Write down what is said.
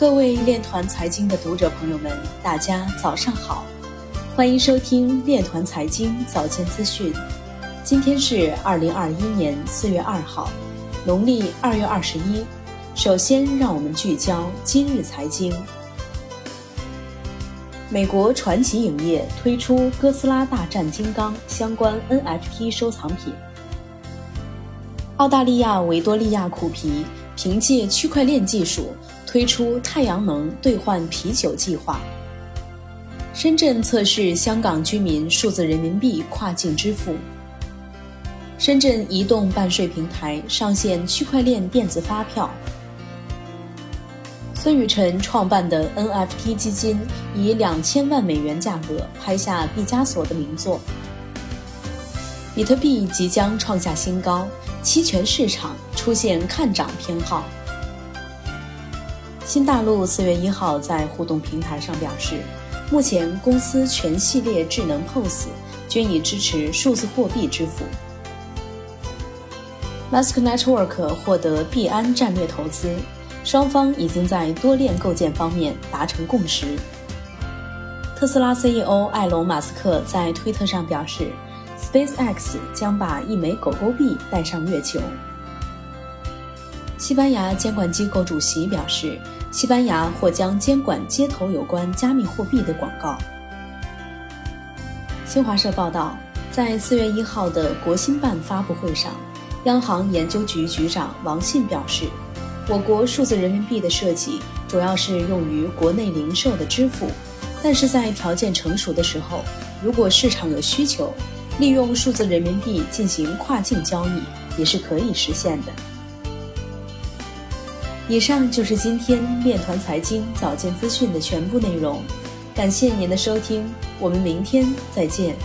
各位链团财经的读者朋友们，大家早上好，欢迎收听链团财经早间资讯。今天是二零二一年四月二号，农历二月二十一。首先，让我们聚焦今日财经。美国传奇影业推出《哥斯拉大战金刚》相关 NFT 收藏品。澳大利亚维多利亚苦皮凭借区块链技术推出太阳能兑换啤酒计划。深圳测试香港居民数字人民币跨境支付。深圳移动办税平台上线区块链电子发票。孙雨晨创办的 NFT 基金以两千万美元价格拍下毕加索的名作。比特币即将创下新高，期权市场出现看涨偏好。新大陆四月一号在互动平台上表示，目前公司全系列智能 POS 均已支持数字货币支付。Mask Network 获得币安战略投资。双方已经在多链构建方面达成共识。特斯拉 CEO 埃隆·马斯克在推特上表示，SpaceX 将把一枚狗狗币带上月球。西班牙监管机构主席表示，西班牙或将监管街头有关加密货币的广告。新华社报道，在四月一号的国新办发布会上，央行研究局局长王信表示。我国数字人民币的设计主要是用于国内零售的支付，但是在条件成熟的时候，如果市场有需求，利用数字人民币进行跨境交易也是可以实现的。以上就是今天面团财经早间资讯的全部内容，感谢您的收听，我们明天再见。